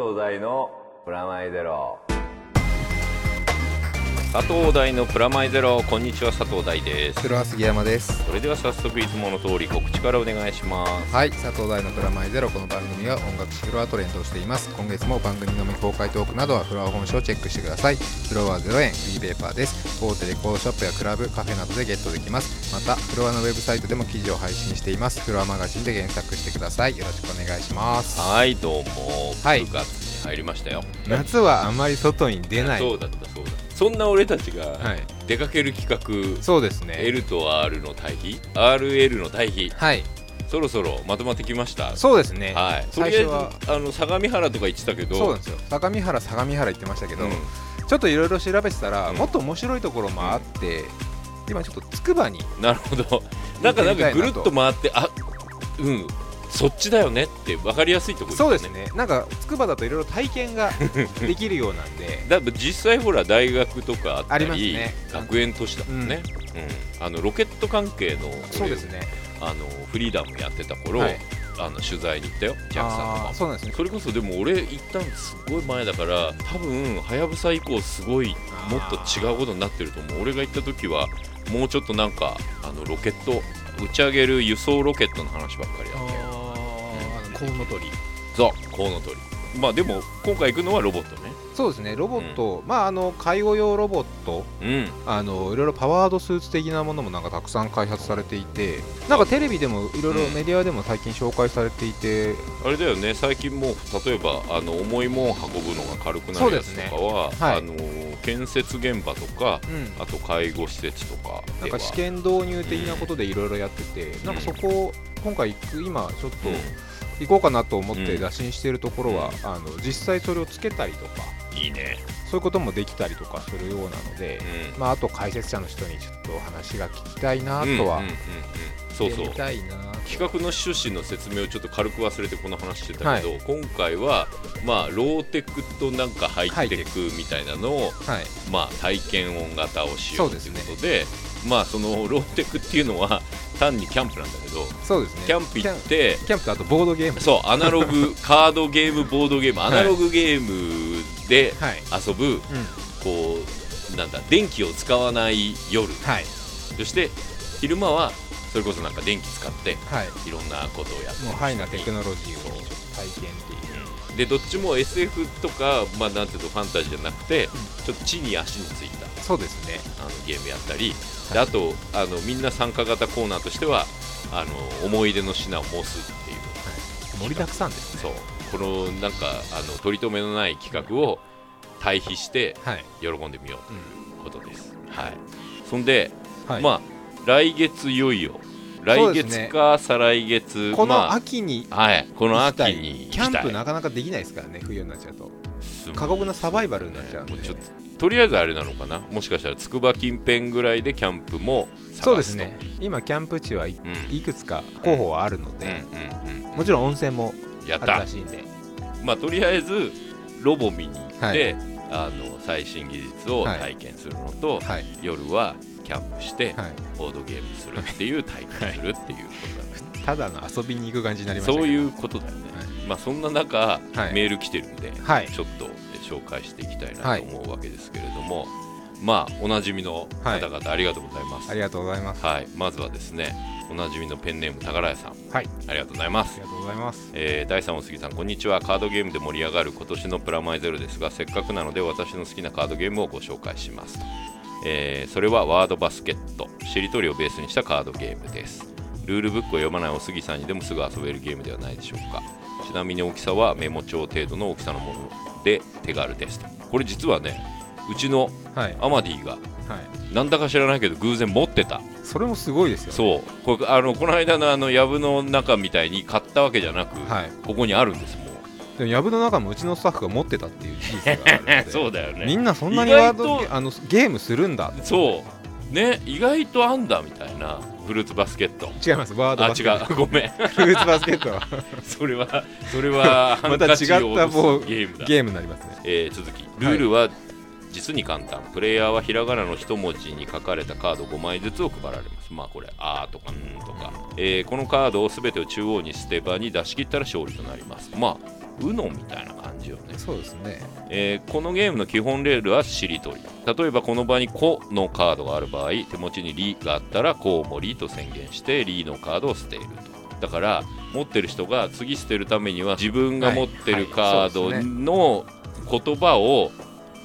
東大のプラマイゼロ。佐藤大のプラマイゼロ。こんにちは佐藤大です。黒は杉山です。それでは早速いつもの通り告知からお願いします。はい佐藤大のプラマイゼロ。この番組は音楽フロアトレンドをしています。今月も番組の未公開トークなどはフロア本誌をチェックしてください。フロアは0円フリーペーパーです。大手レコードショップやクラブカフェなどでゲットできます。またフロアのウェブサイトでも記事を配信しています。フロアマガジンで検索してください。よろしくお願いします。はいどうも。はい。9月に入りましたよ、夏はあまり外に出ない。そうだったそうだそんな俺たちがはい。出かける企画、そうですね。L と R の対比？RL の対比？はい。そろそろまとまってきました？そうですね。はい。とりあえずあの相模原とか言ってたけどそうなんですよ。相模原相模原行ってましたけど、うん。ちょっといろいろ調べてたら、うん。もっと面白いところもあって、今ちょっとつくばになるほど。なんかなんかぐるっと回ってあうんそっちだよねって分かりやすいところそうですね。なんかつくばだといろいろ体験が できるようなんで。だ実際ほら大学とかあったありね。学園都市だもんね、うん。あのロケット関係の俺そうですね。あのフリーダムやってた頃、はい。あの取材に行ったよ JAXA あーのそうなんですね。それこそでも俺行ったのすごい前だから多分はやぶさ以降すごいもっと違うことになってると思う。俺が行った時はもうちょっとなんかあのロケット打ち上げる輸送ロケットの話ばっかりだったよコウノトリ。そうコウノトリ。まあでも今回行くのはロボットね。そうですね。ロボット、まああの介護用ロボット。うん。あのいろいろパワードスーツ的なものもなんかたくさん開発されていてなんかテレビでもいろいろうん。メディアでも最近紹介されていて、あれだよね。最近もう例えばあの重いもん運ぶのが軽くなるやつとかは、ね。はい。あの建設現場とかうん。あと介護施設とかなんか試験導入的なことでいろいろやってて、なんかそこ今回行く今ちょっとうん行こうかなと思ってうん。打診しているところは、あの実際それをつけたりとかいいね、そういうこともできたりとかするようなので、うん。まあ、あと解説者の人にちょっとお話が聞きたいなとはうんうんうんうん。そうそう。企画の趣旨の説明をちょっと軽く忘れてこの話してたけど、今回はまあローテクとなんかハイテクみたいなのを、はい。まあ、体験音型をしようということでまあそのローテクっていうのは単にキャンプなんだけどそうですね。キャンプ行ってキャンプとあとボードゲーム。そうアナログ カードゲームボードゲームアナログゲームではい、遊ぶ、うん、こうなんだ電気を使わない夜。はい。そして昼間はそれこそなんか電気使ってはい。いろんなことをやってもうハイなテクノロジーを体験っていう。うん。でどっちも SF とか、まあ、なんていうのファンタジーじゃなくて、ちょっと地に足についたそうですね。あのゲームやったり、であとあのみんな参加型コーナーとしてはあの思い出の品を申すっていう。盛りだくさんですね。そう。このなんかあの取り留めのない企画を対比してはい、喜んでみようということです、はい。そんで、はい。まあ来月いよいよ。そ来うですね。月か再来月このま秋にあはい。この秋行きたい。にキャンプなかなかできないですからね冬になっちゃうと。す過酷なサバイバルになっちゃうんで。もうちょっととりあえずあれなのかな？もしかしたら筑波近辺ぐらいでキャンプも探すと。そうですね。今キャンプ地はいうん。いくつか候補はあるのうんで、もちろん温泉もあるやった。らしいんで。まあとりあえずロボ見に行って、はい。あの最新技術を体験するのと、はい。夜はキャンプして、はい。ボードゲームするっていう体験するっていうことだね、ただの遊びに行く感じになりましたうそういうことだよね、まあそんな中、はい。メール来てるんで、はい。ちょっと紹介していきたいなと思うわけですけれども、まあおなじみの方々ありがとうございます、ありがとうございます。はい、まずはですねおなじみのペンネーム宝屋さん。はい。ありがとうございます。ありがとうございます。えー第3お杉さんこんにちは。カードゲームで盛り上がる今年のプラマイゼロですがせっかくなので私の好きなカードゲームをご紹介します、えーそれはワードバスケット。しりとりをベースにしたカードゲームです。ルールブックを読まないお杉さんにでもすぐ遊べるゲームではないでしょうか。ちなみに大きさはメモ帳程度の大きさのもので手軽ですとこれ実はねうちのはい。アマディがはい。なんだか知らないけど偶然持ってた。それもすごいですよね。そう。これあのこの間のあの藪の中みたいに買ったわけじゃなく、はい。ここにあるんですもう。でも藪の中もうちのスタッフが持ってたっていう 事実があるのでそうだよね。みんなそんなにワードあのゲームするんだ。そう。ね意外とあんだみたいなフルーツバスケット。違いますワードあバスケット。違う。ごめん。フルーツバスケットは。それはそれはハまた違った落もうゲームだ、ゲームになりますね。えー続き。ルールは実に簡単、プレイヤーはひらがなの一文字に書かれたカード5枚ずつを配られます。まあこれ「あ」とか「ん」とか、えーこのカードを全てを中央に捨て場に出し切ったら勝利となります。まあ UNO みたいな感じよね、そうですね。えーこのゲームの基本レールはしりとり。例えばこの場に「コ」のカードがある場合手持ちに「リ」があったら「コウモリ」と宣言して「リ」のカードを捨てると。だから持ってる人が次捨てるためには自分が持ってるカードの言葉を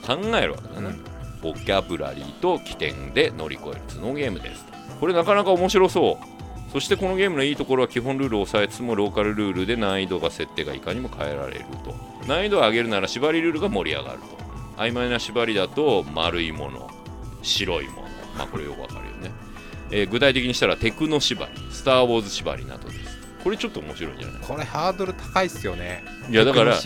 考えるわけだね、うんボキャブラリーと起点で乗り越える。頭脳ゲームです。これなかなか面白そうそしてこのゲームのいいところは基本ルールを抑えつつもローカルルールで難易度が設定がいかにも変えられると。難易度を上げるなら縛りルールが盛り上がると。曖昧な縛りだと丸いもの白いもの。まあこれよくわかるよね、えー具体的にしたらテクノ縛りスター・ウォーズ縛りなどです。これちょっと面白いんじゃない？これハードル高いっすよね。いやだからい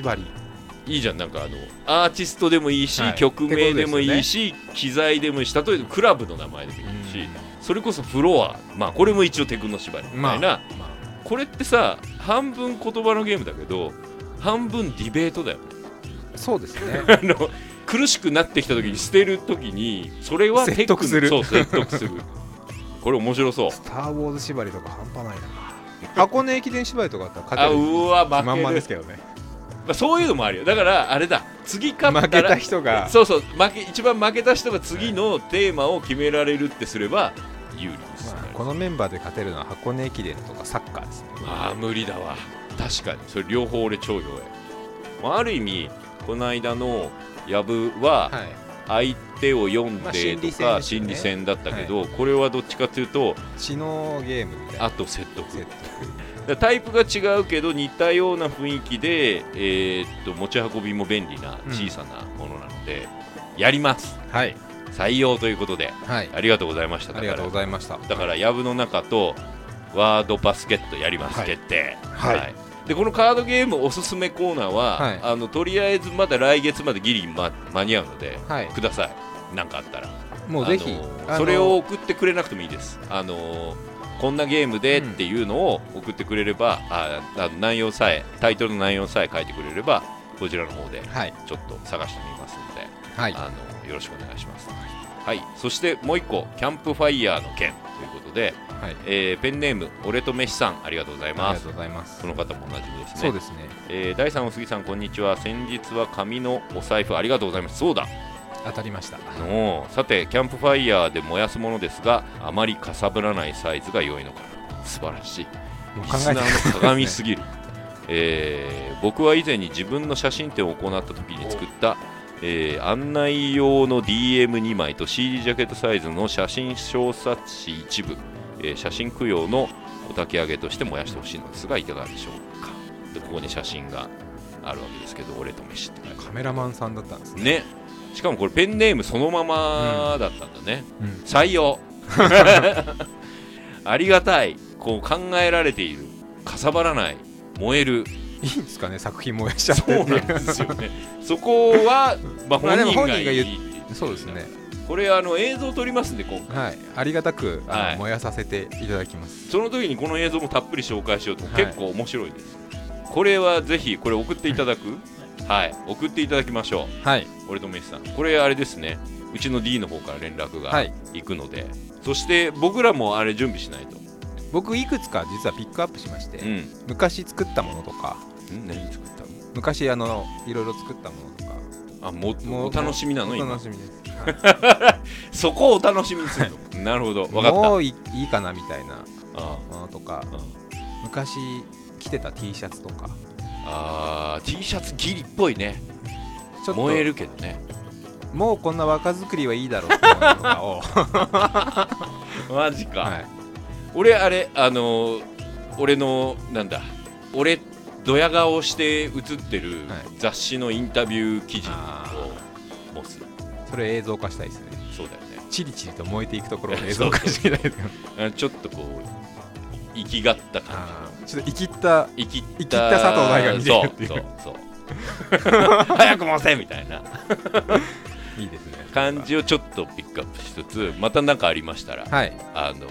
いじゃん。なんかあのアーティストでもいいし、はい。曲名でもいいし、機材でもいいし例えばクラブの名前でもいいし、それこそフロアまあこれも一応テクノ縛りみたいな、まあこれってさ半分言葉のゲームだけど半分ディベートだよね。そうですね。あの苦しくなってきた時に捨てる時にそれは説得する。そう説得する。これ面白そう。スター・ウォーズ縛りとか半端ないな。箱根駅伝縛りとかあったら勝あてる。うわ負ける。まんまですけどね。まあ、そういうのもあるよ。だからあれだ。次勝ったら負けた人が。そうそう。負け一番負けた人が次のテーマを決められるってすれば有利です、まあこのメンバーで勝てるのは箱根駅伝とかサッカーですね。ああ無理だわ。確かに。それ両方俺超弱い、まあ、ある意味この間のヤブははい。相手を読んまあでとか心理戦だったけど、これはどっちかというと知能ゲームみたいな。あと説得。タイプが違うけど似たような雰囲気で、えーっと持ち運びも便利なうん。小さなものなので、やります。得はい採用ということではい。ありがとうございました。ありがとうごだざいました。だからヤブの中とワードバスケットやります、はい。決定。はい。でこのカードゲームおすすめコーナーは、はい。あのとりあえずまだ来月までギリま間に合うので、はい。ください。なんかあったら。もうぜひそれを送ってくれなくてもいいです。あのこんなゲームでっていうのを送ってくれれば、ああの内容さえタイトルの内容さえ書いてくれればこちらの方ではい。ちょっと探してみますので、はい。あのよろしくお願いします。はい、そしてもう一個キャンプファイヤーの件ということで、はい。えーペンネーム俺とメシさんありがとうございありますがとうございます。この方も同じですね。そうですね。えー第3お杉さんこんにちは。先日は紙のお財布ありがとうございます。そうだ。当たりました。のさてキャンプファイヤーで燃やすものですがあまりかさぶらないサイズが良いのか。な素晴らしい。もうリスナーの鏡すぎる、えー僕は以前に自分の写真展を行った時に作った、えー案内用の DM2 枚と CD ジャケットサイズの写真小冊子一部、えー写真供養のお焚き上げとして燃やしてほしいのですがいかがでしょうか。でここに写真があるわけですけど俺と飯ってカメラマンさんだったんですね。ね。しかもこれペンネームそのままだったんだね、うん。採用。ありがたい。こう考えられている。かさばらない。燃えるいいんですかね作品燃やしちゃってそうなんですよね。そこは、まあ、本人が言ってそうですね。これあの映像撮りますんで今回。はい。ありがたくあの、はい。燃やさせていただきます。その時にこの映像もたっぷり紹介しようと、はい。結構面白いです。これはぜひこれ送っていただく？はい。送っていただきましょう。はい。俺とメッシさん。これあれですね。うちの D の方から連絡がはい。行くので、そして僕らもあれ準備しないと。僕いくつか実はピックアップしまして、うん。昔作ったものとかん何作ったの？昔あのいろいろ作ったものとか。あももうお楽しみなの？お今楽しみです、は そこをお楽しみにするの？なるほど。い分かった。もういいいかなみたいな。あものとか。あ昔着てた T シャツとか。あー T シャツギリっぽいね。ちょっと。燃えるけどね。もうこんな若作りはいいだろうっていうのとかを、マジか、はい、俺あれあのー俺のなんだ俺ドヤ顔して写ってるはい。雑誌のインタビュー記事あを持つ。それ映像化したいですね。そうだよね。チリチリと燃えていくところを映像化していただいてあちょっとこう生きがった感あー。ちょっと生きったじの生きった生きった佐藤大が見てるっていう。そうそうそう。早く回せみたいな。いいですね。感じをちょっとピックアップしつつまた何かありましたら、はい。あの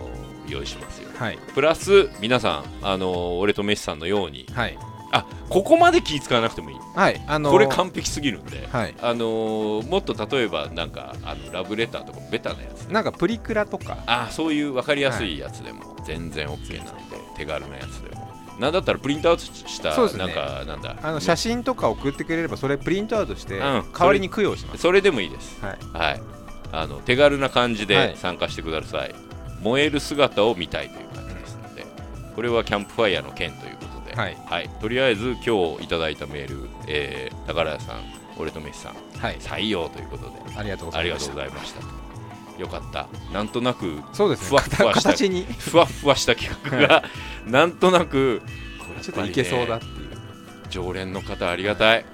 用意しますよ。はい。プラス皆さんあの俺とメッシさんのようにはいあここまで気使わなくてもいい。はいあのーこれ完璧すぎるんで。はい。あのーもっと例えばなんかあのラブレターとかベタなやつ。なんかプリクラとか。あそういう分かりやすいやつでも全然 OK なんで、手軽なやつでも。なんだったらプリントアウトした、なんかなんだ。あの写真とか送ってくれればそれプリントアウトしてん。代わりに供養します、それでもいいです。はい。はい。あの手軽な感じはい。で参加してください、燃える姿を見たいという感じですのでこれはキャンプファイヤーの件ということで、はい。とりあえず今日いただいたメール、えー、宝屋さん俺とメシさんはい。採用ということで。ありがとうございました。よかった。なんとなくそうですね。ふわっふわした形に。ふわっふわした企画がなんとなくちょっといけそうだっていう。常連の方ありがたい。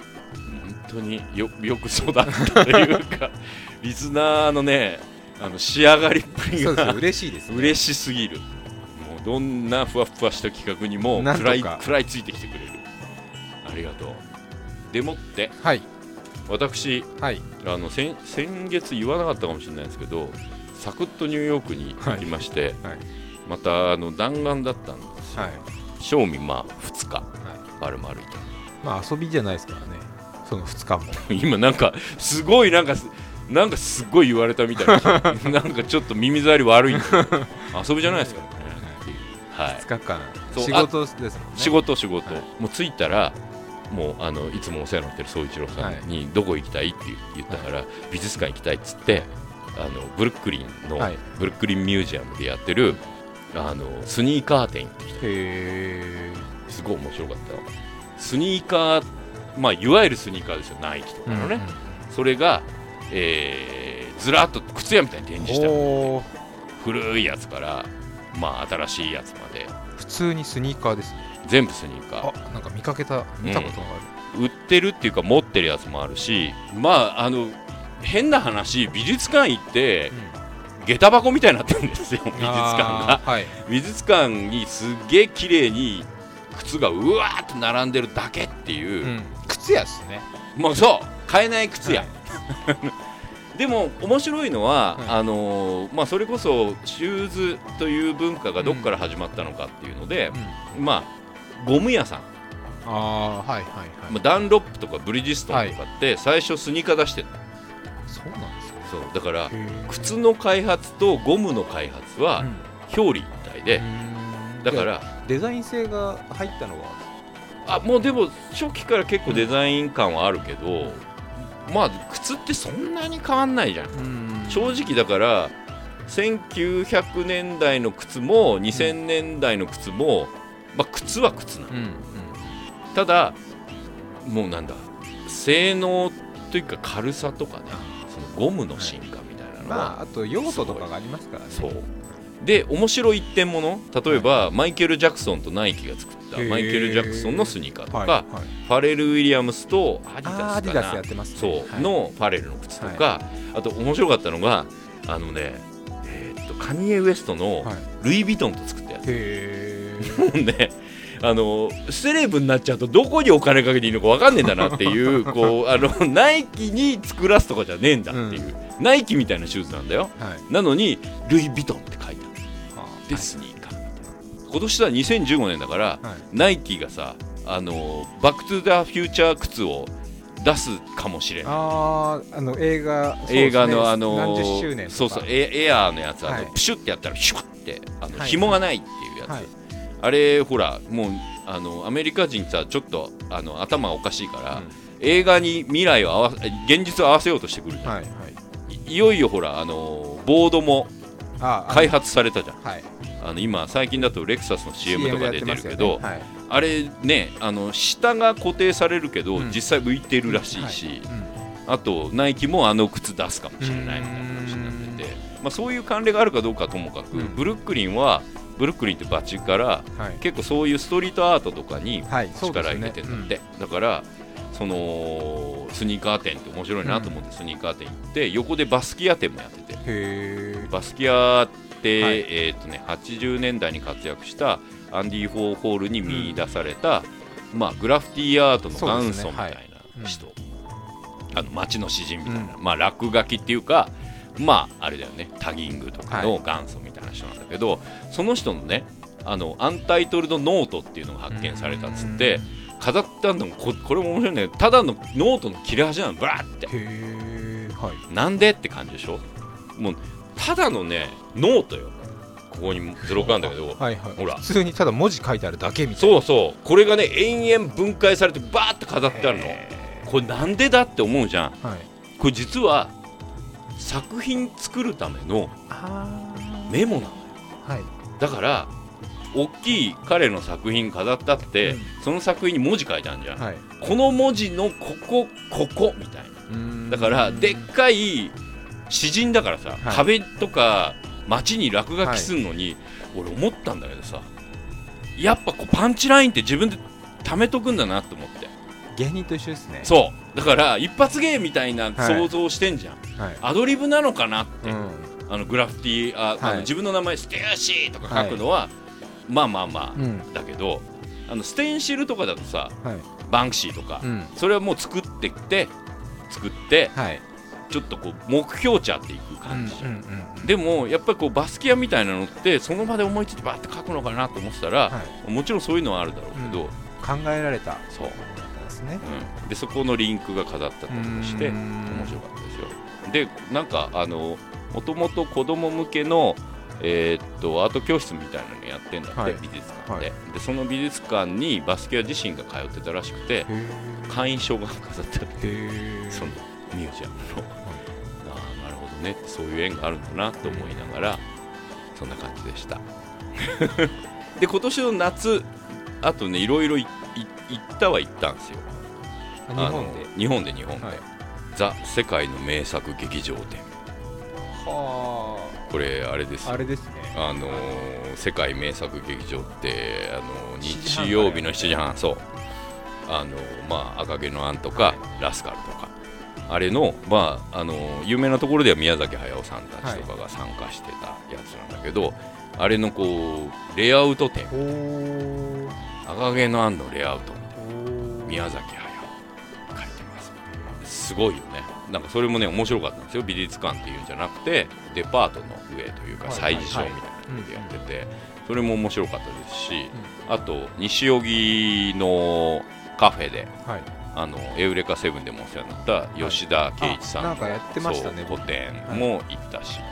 本当によよく育ったというか リスナーのねあの仕上がりっぷりが嬉しいです、ね、嬉しすぎるどんなふわふわした企画にも食らい食らいついてきてくれる。ありがとう。でもってはい。私はい。あの先先月言わなかったかもしれないですけどサクッとニューヨークに行きまして、はい。またあの弾丸だったんですよ、はい。正味まあ2日。はい。丸々いた。まあ遊びじゃないですからね。その2日も。今なんかすごいなんかすなんかすごい言われたみたいな。なんかちょっと耳障り悪い遊びじゃないですからね2日間。仕事ですもんね。仕事仕事、はい。もう着いたらもうあのいつもお世話になってる宗一郎さんに、どこ行きたいって言ったから、美術館行きたいっつってあのブルックリンの、はい。ブルックリンミュージアムでやってるあのスニーカー店。行ってきへえたすごい面白かった。よスニーカーまあいわゆるスニーカーですよ。ナイキとかのね、それが、えーずらっと靴屋みたいに展示して古いやつからまあ新しいやつまで。普通にスニーカーです。ね全部スニーカー。あなんか見かけた見たことがある、売ってるっていうか持ってるやつもあるしまああの変な話美術館行って下駄箱みたいになってるんですよ美術館が。はい。美術館にすっげえ綺麗に靴がうわーっと並んでるだけっていう、うん、靴屋っすね。もうそう。買えない靴や、はい でも面白いのは、はい。あのーまあ、それこそシューズという文化がどこから始まったのかっていうのでう、ん。まあゴム屋さん、ああはいはいはい、まあ、ダンロップとかブリヂストンとかって最初スニーカー出してるそうなんですねそう。だから靴の開発とゴムの開発はうん。表裏一体で、だからデザイン性が入ったのは？あもうでも初期から結構デザイン感はあるけど、まあ靴ってそんなに変わんないじゃん。正直だから1900年代の靴も2000年代の靴も、まあ、靴は靴なの。うんうん。ただもうなんだ性能というか軽さとかねそのゴムの進化みたいなのは、まああと用途とかがありますからね。そう。で面白い一点もの例えば、マイケル・ジャクソンとナイキが作ったへーマイケル・ジャクソンのスニーカーとか、はいはい。ファレル・ウィリアムスとアディダスかな。ね。そう、はい。のファレルの靴とか、あと面白かったのがあのねえーっとカニエ・ウエストのはい。ルイ・ヴィトンと作ったやつ、もう ねあのセレブになっちゃうとどこにお金かけていいのか分かんねえんだなっていう こうあのナイキに作らすとかじゃねえんだっていう、ナイキみたいなシューズなんだよ。はい。なのにルイ・ヴィトンって書いてある。あ。でスニー今年は2015年だから、はい。ナイキがさあのバック・トゥ・ザ・フューチャー靴を出すかもしれない。あーあの映画ね。映画のあの何十周年とか。そうそうエエアーのやつあの、はい。プシュってやったらシュワってあの、はい。紐がないっていうやつ、はい。あれほらもうあのアメリカ人さちょっとあの頭おかしいから、映画に未来を合わせ現実を合わせようとしてくるじゃん、はいはい。い、いよいよほらあのボードもああの開発されたじゃん。はい。あの今最近だとレクサスの CM とか出てるけど、ね。はい。あれねあの下が固定されるけど、うん。実際浮いてるらしいし、あとナイキもあの靴出すかもしれないみたいな話になってて、まあ、そういう関連があるかどうかともかく、うん。ブルックリンはブルックリンってバチからはい。結構そういうストリートアートとかに力入れてんだって、だからそのスニーカー店って面白いなと思ってスニーカー店行って横でバスキア店もやってて。バスキアって、はい。えーとね、80年代に活躍したアンディ・フォーホールに見出された、まあ、グラフィティアートの元祖みたいな人、あの街の詩人みたいな、まあ、落書きっていうかまああれだよね。タギングとかの元祖みたいな人なんだけど、その人のねあの Untitled Note っていうのが発見されたっつって飾ってあるのもここれも面白いんだけどただのノートの切れ端なのバーって。へえはい。なんでって感じでしょ？もうただのねノートよ。ここに図録あるんだけど、はいはい。ほら。普通にただ文字書いてあるだけみたいな。そうそう。これがね延々分解されてバーって飾ってあるの。へこれなんでだって思うじゃん。ーはい。これ実は作品作るためのあメモなのよ。ーはい。だから大きい彼の作品飾ったって、うん。その作品に文字書いてあるじゃん、はい。この文字のここここみたいな。だからでっかい詩人だからさ、はい。壁とか街に落書きするのに、俺思ったんだけどさやっぱこうパンチラインって自分で貯めとくんだなって思って。芸人と一緒ですね。そう。だから一発芸みたいなはい。想像してんじゃん、はい。アドリブなのかなって、うん。あのグラフィティあ、あはい。の自分の名前ステューシーとか書くのは、まあまあまあ、うん。だけどあのステンシルとかだとさはい。バンクシーとか、うん。それはもう作ってきて作ってはい。ちょっとこう目標値あっていく感じ。うんうんうんでもやっぱりこうバスキアみたいなのってその場で思いついてバーって書くのかなと思ってたら、はもちろんそういうのはあるだろうけど、い考えられたそう、ですね。うん、でそこのリンクが飾ったりもしてうん。面白かったですよ。でなんかあのもともと子供向けのえーっとアート教室みたいなのやってんだって、はい。美術館で,、はでその美術館にバスキア自身が通ってたらしくてへ会員証が飾ってあってえそのミュージアムの、ああなるほどね。ってそういう縁があるんだなと思いながらそんな感じでした。で今年の夏あとねいろいろいい行ったは行ったんですよ。日本で？日本で日本で、はい。ザ・世界の名作劇場展。はこれあれですよ。ああれですね。あのー世界名作劇場って、あのー7時半日曜日の7時半そう。あのーまあ赤毛のアンとか、はい。ラスカルとか。あれのまああのー有名なところでは宮崎駿さんたちとかが参加してたやつなんだけど、あれのこうレイアウト展赤毛のアンのレイアウト宮崎駿。書いてます。すごいよねなんかそれもね面白かったんですよ。美術館っていうんじゃなくてデパートの上というかはい催事ショーみたいなところでやっててそれも面白かったですしあと西荻のカフェではい。あのエウレカセブンでもお世話になった吉田圭一さんの、個展も行ったし、うん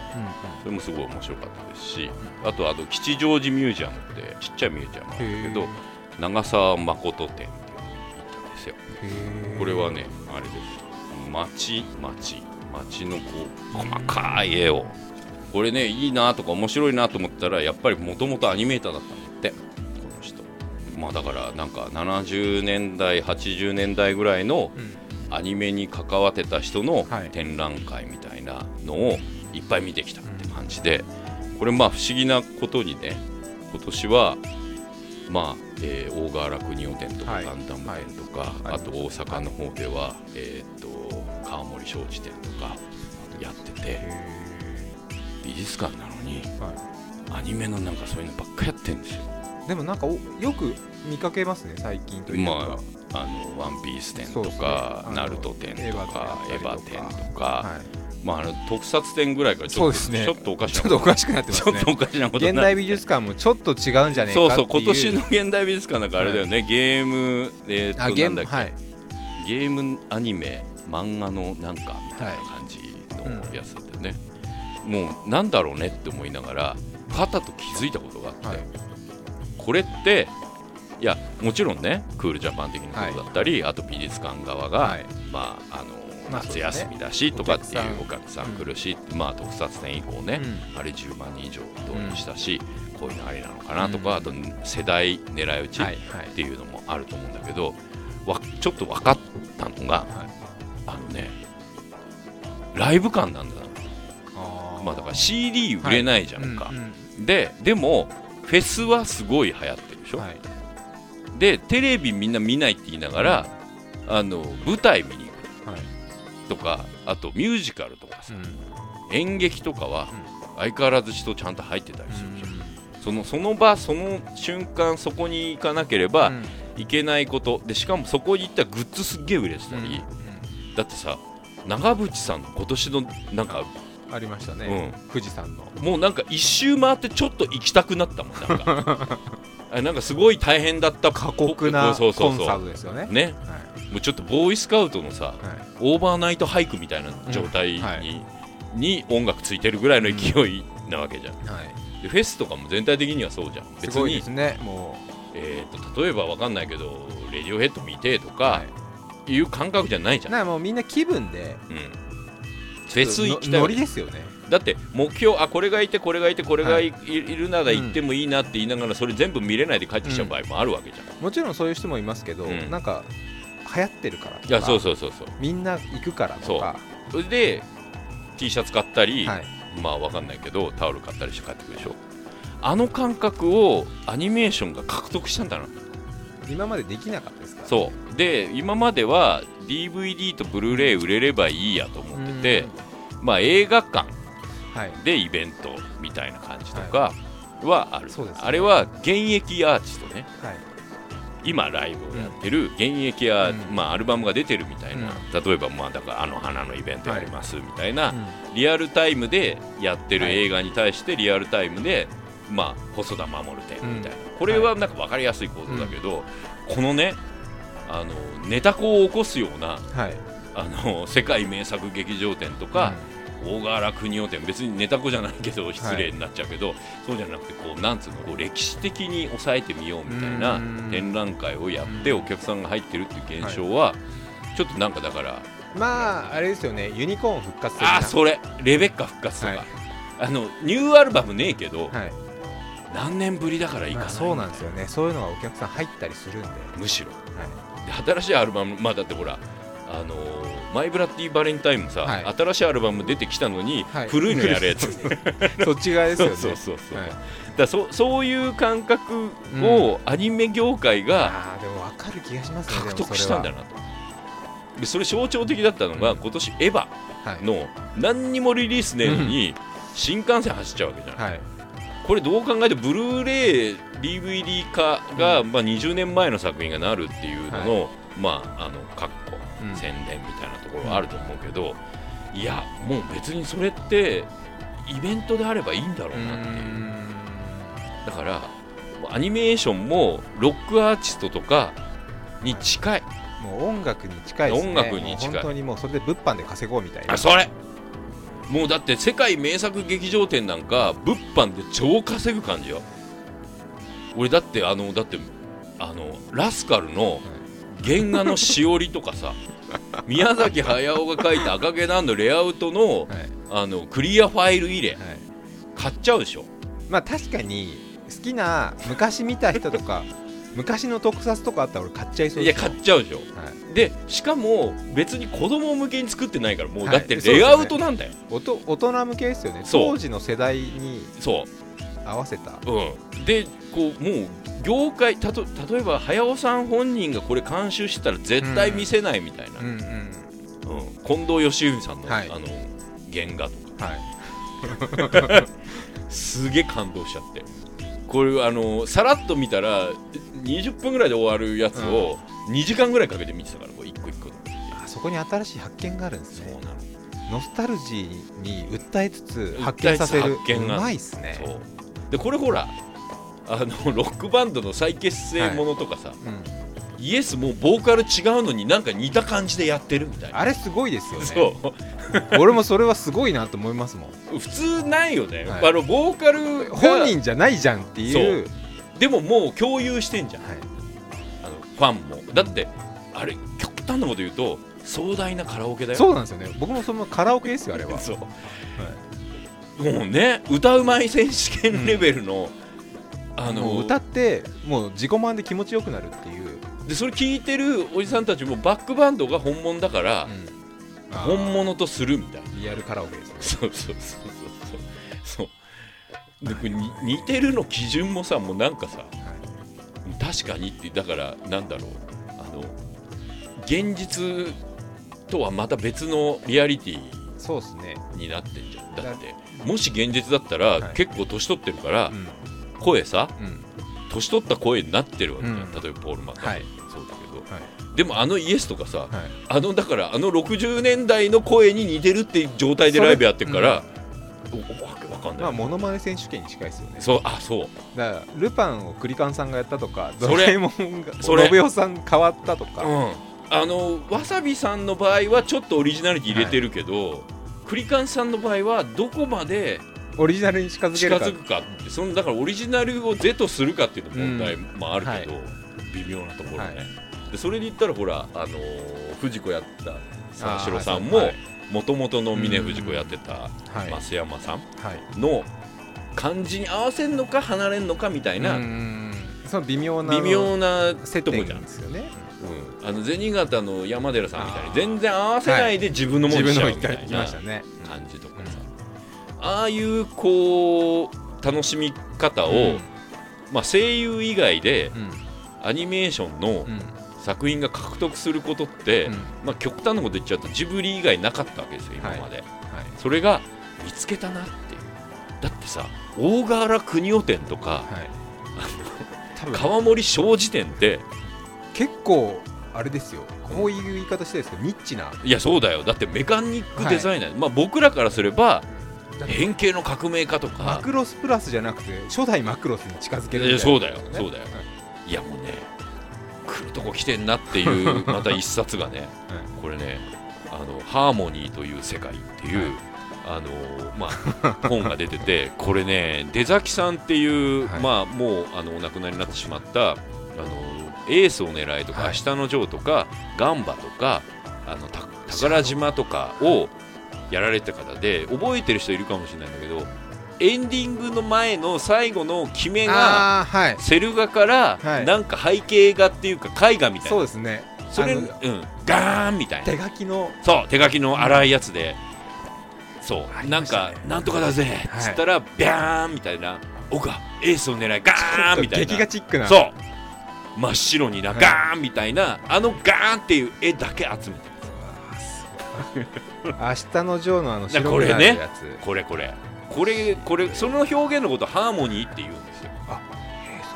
それもすごい面白かったですしあとあと吉祥寺ミュージアムってちっちゃいミュージアムなんだけど長澤誠展っていうのに行ったんですよ。これはねあれです街街街のこう細かい絵を。これねいいなとか面白いなと思ったらやっぱりもともとアニメーターだったんだって。この人。まあだからなんか70年代80年代ぐらいのうん。アニメに関わってた人のはい。展覧会みたいなのをいっぱい見てきたって感じで。これまあ不思議なことにね今年はまあ、えー大河原国男展とかはい。ガンダム展とか、はい。あと大阪の方では、えー、と川森商事展とかやっててへ美術館なのにアニメのなんかそういうのばっかやってんですよ。いでもなんかおよく見かけますね最近というか。まああのワンピース展とか、あのナルト展とかエエヴァヴァ展展とか、はい。まあ、あの特撮展ぐらいからちょっと,、ね。ちょっとおかしちょなっとおかしくなってますね。ちょっとおかしなことに現な代美術館もちょっと違うんじゃねえかっていそうそう今年の現代美術館なんかあれだよね、ゲームえーっとなんだっけ、ムはい。ゲームアニメ漫画のなんかみたいな感じのやつだったよね、もうなんだろうねって思いながらパタと気づいたことがあって、はいこれっていやもちろんねクールジャパン的なことだったり、あと美術館側が、はい。まああの夏休みだしとかっていうおお客さん来るし、まあ特撮展以降ね、うん。あれ10万人以上動員したし、こういうのありなのかなとか、あと世代狙い撃ちはいはい。っていうのもあると思うんだけど、わちょっと分かったのが、はいあのねライブ感なんだな。まあだから CD 売れないじゃんか、うんうん。ででもフェスはすごい流行ってるでしょ、はい。でテレビみんな見ないって言いながらあの舞台見に行はい。くとかあとミュージカルとかさ、うん。演劇とかは相変わらず人ちゃんと入ってたりするじゃん、うんそのその場その瞬間そこに行かなければうん。いけないこと。でしかもそこに行ったらグッズすっげえ売れてたり、だってさ長渕さんの今年のなんかありましたね。富士山の。もうなんか一周回ってちょっと行きたくなったもんなんか。あなんかすごい大変だった。過酷なそうそうそうコンサートですよね。ね。はい。もうちょっとボーイスカウトのさはい。オーバーナイト俳句みたいな状態に,、うん。はい。に音楽ついてるぐらいの勢いなわけじゃん、はい。でフェスとかも全体的にはそうじゃん。す別に。ごいですねもえー、と例えばわかんないけどレディオヘッド見てとうかいう感覚じゃないじゃん、なもうみんな気分でうん、フェス行きたい。ですよね。だって目標あこれがいてこれがいてこれがい,、はい。いるなら行ってもいいなって言いながらそれ全部見れないで帰ってきちゃう場合もあるわけじゃん、もちろんそういう人もいますけど、うん。なんか流行ってるからとかいやそうそうそうそう。みんな行くからとか。それで T シャツ買ったり、はい。まあわかんないけどタオル買ったりして帰ってくるでしょ。あの感覚をアニメーションが獲得したんだな。今までできなかったそう。で今までは DVD とブルーレイ売れればいいやと思ってて、まあ映画館はい。でイベントみたいな感じとかはある、そうですね。あれは現役アーティストねはい。今ライブをやってる現役ア,、うん。まあ、アルバムが出てるみたいな、例えばまあだからあの花のイベントやりますみたいな、うん。リアルタイムでやってるはい。映画に対してリアルタイムで、まあ、細田守展みたいな、これはなんか分かりやすい構造だけど、このねあのネタ子を起こすようなはい。あの世界名作劇場展とか、大河原国夫展。別にネタ子じゃないけど失礼になっちゃうけど、そうじゃなくてこうなんつうのこう歴史的に抑えてみようみたいなうん。展覧会をやってうん。お客さんが入ってるっていう現象は、ちょっとなんかだからまああれですよね。ユニコーン復活あーそれ。レベッカ復活とか、はい。あのニューアルバムねえけど、はい。何年ぶりだからいいかな、まあそうなんですよね。そういうのがお客さん入ったりするんで、はむしろ。い、で新しいアルバムまあだってほらあのーマイブラッディバレンタインもさ、はい。新しいアルバム出てきたのに、はい。古いのやるやつ。そっち側ですよね。そうそうそうはい。だそそういう感覚をアニメ業界がああでも分かる気がしますね獲得したんだななと。でそれ象徴的だったのが今年エヴァはい。の何にもリリースねえのに新幹線走っちゃうわけじゃん、はいこれどう考えてもブルーレイ DVD 化が、まあ、20年前の作品がなるっていうのの、まああのかっこうん。宣伝みたいなところはあると思うけど、いやもう別にそれってイベントであればいいんだろうなっていう。だからアニメーションもロックアーティストとかに近い。もう音楽に近いですね音楽に近いもう本当にもうそれで物販で稼ごうみたいなあそれもうだって世界名作劇場展なんか物販で超稼ぐ感じよ。俺だってあのだってあのラスカルの原画のしおりとかさ 宮崎駿が描いた赤毛なんのレイアウトのはい。あのクリアファイル入れはい。買っちゃうでしょ。まあ確かに好きな昔見た人とか昔の特撮とかあったら俺買っちゃいそういや買っちゃうでしょ。はい、でしかも別に子供向けに作ってないからもうはい。だってレイアウトなんだよ、おと大人向けですよね。当時の世代にそう。合わせた。うん、でこうもう業界たと例えば早尾さん本人がこれ監修してたら絶対見せないみたいな、うんうん。うん。近藤義文さんの,、はい。あの原画とか。はい。すげえ感動しちゃって。これあのさらっと見たら20分ぐらいで終わるやつを2時間ぐらいかけて見てたからこれ一個一個あそこに新しい発見があるんですそうねなのノスタルジーに訴えつつ発見させる。発見が。うまいっすね。でこれほらあの ロックバンドの再結成ものとかさ、うん、イエスもうボーカル違うのになんか似た感じでやってるみたいな。あれすごいですよね。そう。俺もそれはすごいなと思いますもん。普通ないよね、はい。あのボーカルが本人じゃないじゃんっていうでももう共有してんじゃん。はい。あのファンも。だってあれ極端なこと言うと壮大なカラオケだよ。そうなんですよね。僕もそのカラオケですよあれは。そう。もうね歌うまい選手権レベルの、あのもう歌ってもう自己満で気持ちよくなるっていう、でそれ聞いてるおじさんたちもバックバンドが本物だから、あー。本物とするみたいな。リアルカラオケですね。そうそうそうそう。そうで似てるの基準もさもうなんかさ確かにってだからなんだろう。あの現実とはまた別のリアリティそうですね、になってんじゃん。だってもし現実だったら、はい。結構年取ってるから、うん。声さうん。年取った声になってるわけじゃん、うん。例えばポール・マッカートニそうだけど、はい。でもあのイエスとかさはい。あのだからあの60年代の声に似てるっていう状態でライブやってるから、おおわけわかんない、まあモノマネ選手権に近いですよね。そうあそう。だからルパンをクリカンさんがやったとかそれドラえもんがそれ。信代さん変わったとか、うん、あのわさびさんの場合はちょっとオリジナリティ入れてるけど、クリカンさんの場合はどこまでオリジナルに近づけるか。近づくかってそのだからオリジナルを是とするかっていうの問題もあるけど、微妙なところね、はい。でそれで言ったらほら、あのー藤子やった三四郎さんもはいもともとの峰藤子やってたはい。増山さんはい。の感じに合わせんのか離れんのかみたいなうん。その微妙な微妙なとこじゃんですよね。うん、あの銭形の山寺さんみたいに全然合わせないで自分のものにしちゃうみたいきな感じとかさ、ああいうこう楽しみ方を、うん。まあ、声優以外でうん。アニメーションのうん作品が獲得することって、うん。まあ、極端なこと言っちゃうとジブリ以外なかったわけですよ今まで、はい。それが見つけたなっていう。だってさ大河原国夫展とかはい。多分。川森庄司展って結構あれですよ。こういう言い方してですけどニッチな。いやそうだよ。だってメカニックデザイナー、まあ、僕らからすれば変形の革命家とマかクロスプラスじゃなくて初代マクロスに近づけるいやみたいな。そうだよ。そうだよ。いやもうね来るとこ来てんなっていう また一冊がねこれねあの「ハーモニーという世界」っていう、あのまあ、本が出てて これね出崎さんっていう、はい。まあ、もうあのお亡くなりになってしまったあのエースを狙いとか、はい。明日のジョーとかガンバとかあのた宝島とかをやられてた方で覚えてる人いるかもしれないんだけどエンディングの前の最後の決めがはい。セル画からはい。なんか背景画っていうか絵画みたいな。そうですね。それ、うん、ガーンみたいな。手書きの。そう手書きの粗いやつで、そう、ありなんかなんとかだぜはい。っつったら、ビャーンみたいな。奥がエースを狙いガーンみたいな。劇画チックな。そう。真っ白にな、はい。ガーンみたいな。あのガーンっていう絵だけ集めて明日のジョーのあの白これね。くなるやつ。るこれこれこれこれその表現のことをハーモニーって言うんですよ。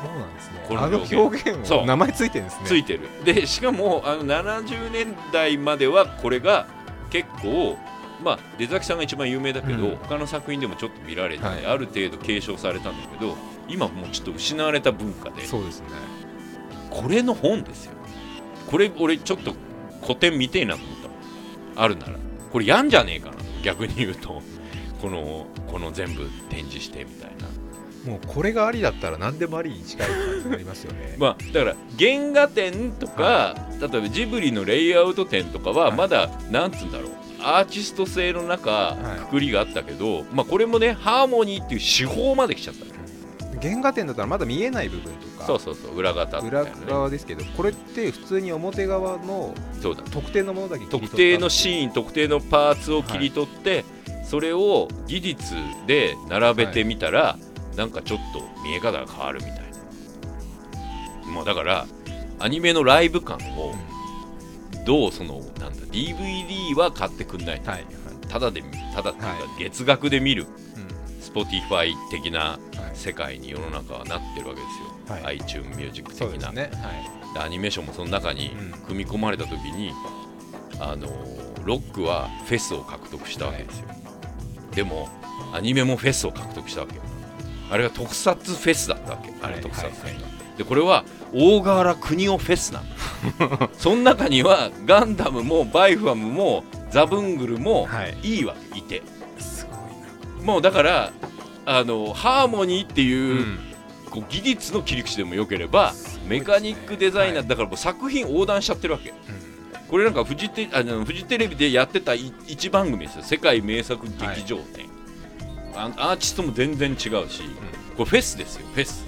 そうなんですね。この表表現そう。も名前ついてるんですね。ついてる。でしかもあの70年代まではこれが結構まあ出崎さんが一番有名だけど、うん。他の作品でもちょっと見られて、はい。ある程度継承されたんだけど今もうちょっと失われた文化でそうですね。これの本ですよ。これ俺ちょっと古典見てえなと思ったあるなら。これやんじゃねえかな。逆に言うとこのこの全部展示してみたいな。もうこれがありだったら何でもありに近い感じになりますよね。まあ、だから原画展とか、例えばジブリのレイアウト展とかははい。まだ、なんつうんだろう。アーティスト性の中、い。くくりがあったけど、まあ、これもねハーモニーっていう手法まで来ちゃったの。原画展だったらまだ見えない部分とか。そうそうそう裏方みたい裏側ですけどこれって普通に表側の特定のものだけ特定のシーン特定のパーツを切り取って、それを技術で並べてみたら、なんかちょっと見え方が変わるみたいな。もうだからアニメのライブ感をどうそのなんだ DVD は買ってくんないと、はいただでただっていうかは月額で見る。うん。Spotify 的なはい。世界に世の中はなってるわけですよ、はい。iTunes ミュージック的な、ね。はい。でアニメーションもその中にうん。組み込まれた時に、あのロックはフェスを獲得したわけですよ、でもアニメもフェスを獲得したわけよ。あれが特撮フェスだったわけ。あれはい。特撮フェス、はいはいでこれは大河原邦男フェスなの。その中にはガンダムもバイファムもザブングルもはい。いいわけいて。すごいもうだからあのハーモニーっていう、なうん。こう技術の切り口でもよければメカニックデザイナー、はい。だからもう作品横断しちゃってるわけこれなんかフジテあのフジテレビでやってたい一番組ですよ。世界名作劇場展、あアーティストも全然違うし、これフェスですよフェス。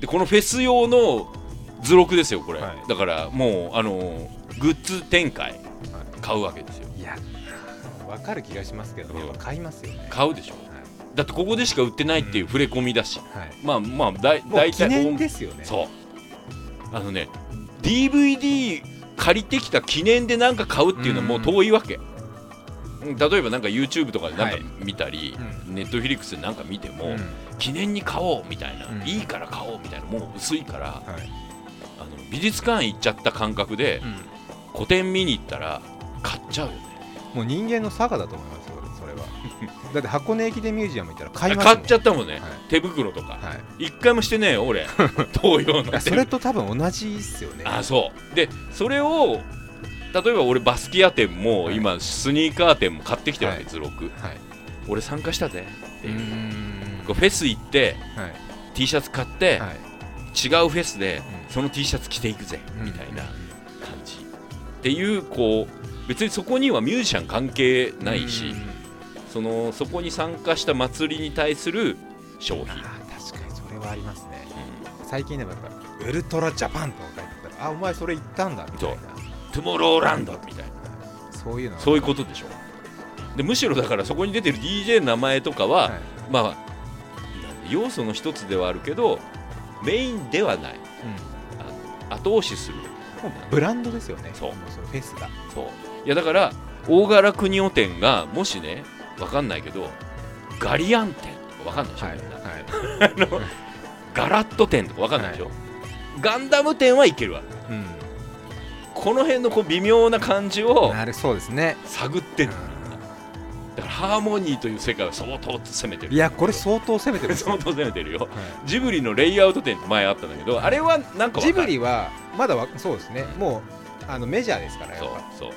でこのフェス用の図録ですよこれ、はい。だからもうあのグッズ展開買うわけですよ。いやわかる気がしますけど、うん。やっぱ買いますよね。買うでしょ。だってここでしか売ってないっていう触れ込みだし、はい。まあまあだ大体記念ですよね。そう。あのね DVD 借りてきた記念で何か買うっていうのはもう遠いわけ、うん例えばなんか YouTube とかでなんかはい。見たり、う Netflix でなんか見ても、うん。記念に買おうみたいな、うん。いいから買おうみたいなもう薄いからはい。あの美術館行っちゃった感覚でうん。個展見に行ったら買っちゃうよね。もう人間の差がだと思いますよそれはだって箱根駅伝ミュージアム行ったら買い買っちゃったもんね、はい。手袋とか。はい。一回もしてねえよ俺。東洋の。それと多分同じっすよね。あそう。でそれを例えば俺バスキア店もはい。今スニーカー店も買ってきてるわけはい。図録。はい。俺参加したぜ。ってういう、ん。こうフェス行ってはい。T シャツ買って、はい。違うフェスでうん。その T シャツ着ていくぜ、うん。みたいな感じ。っていうこう別にそこにはミュージシャン関係ないし、うんそのそこに参加した祭りに対する商品、確かにそれはありますね。うん。最近でもやっぱウルトラジャパンとか書いてたらあお前それ行ったんだみたいな。トゥモローランドみたいな。そういうのは。そういうことでしょ。でむしろだからそこに出てる DJ の名前とかは、はい。まあ要素の一つではあるけどメインではない。あの後押しする。ブランドですよね。そう。フェスが。そう。いやだから大柄国尾店がもしねわかんないけどガリアン店とかわかんないでしょ、はいあのガラット店とかわかんないでしょ、ガンダム店はいけるわ。この辺のこう微妙な感じうをそうですね。探ってるだからハーモニーという世界を相当攻めてる。いやこれ相当攻めてる。相当攻めてるよ。はジブリのレイアウト店って前あったんだけどあれはなんかジブリはまだわそうですね。もうあのメジャーですからやっそうぱそう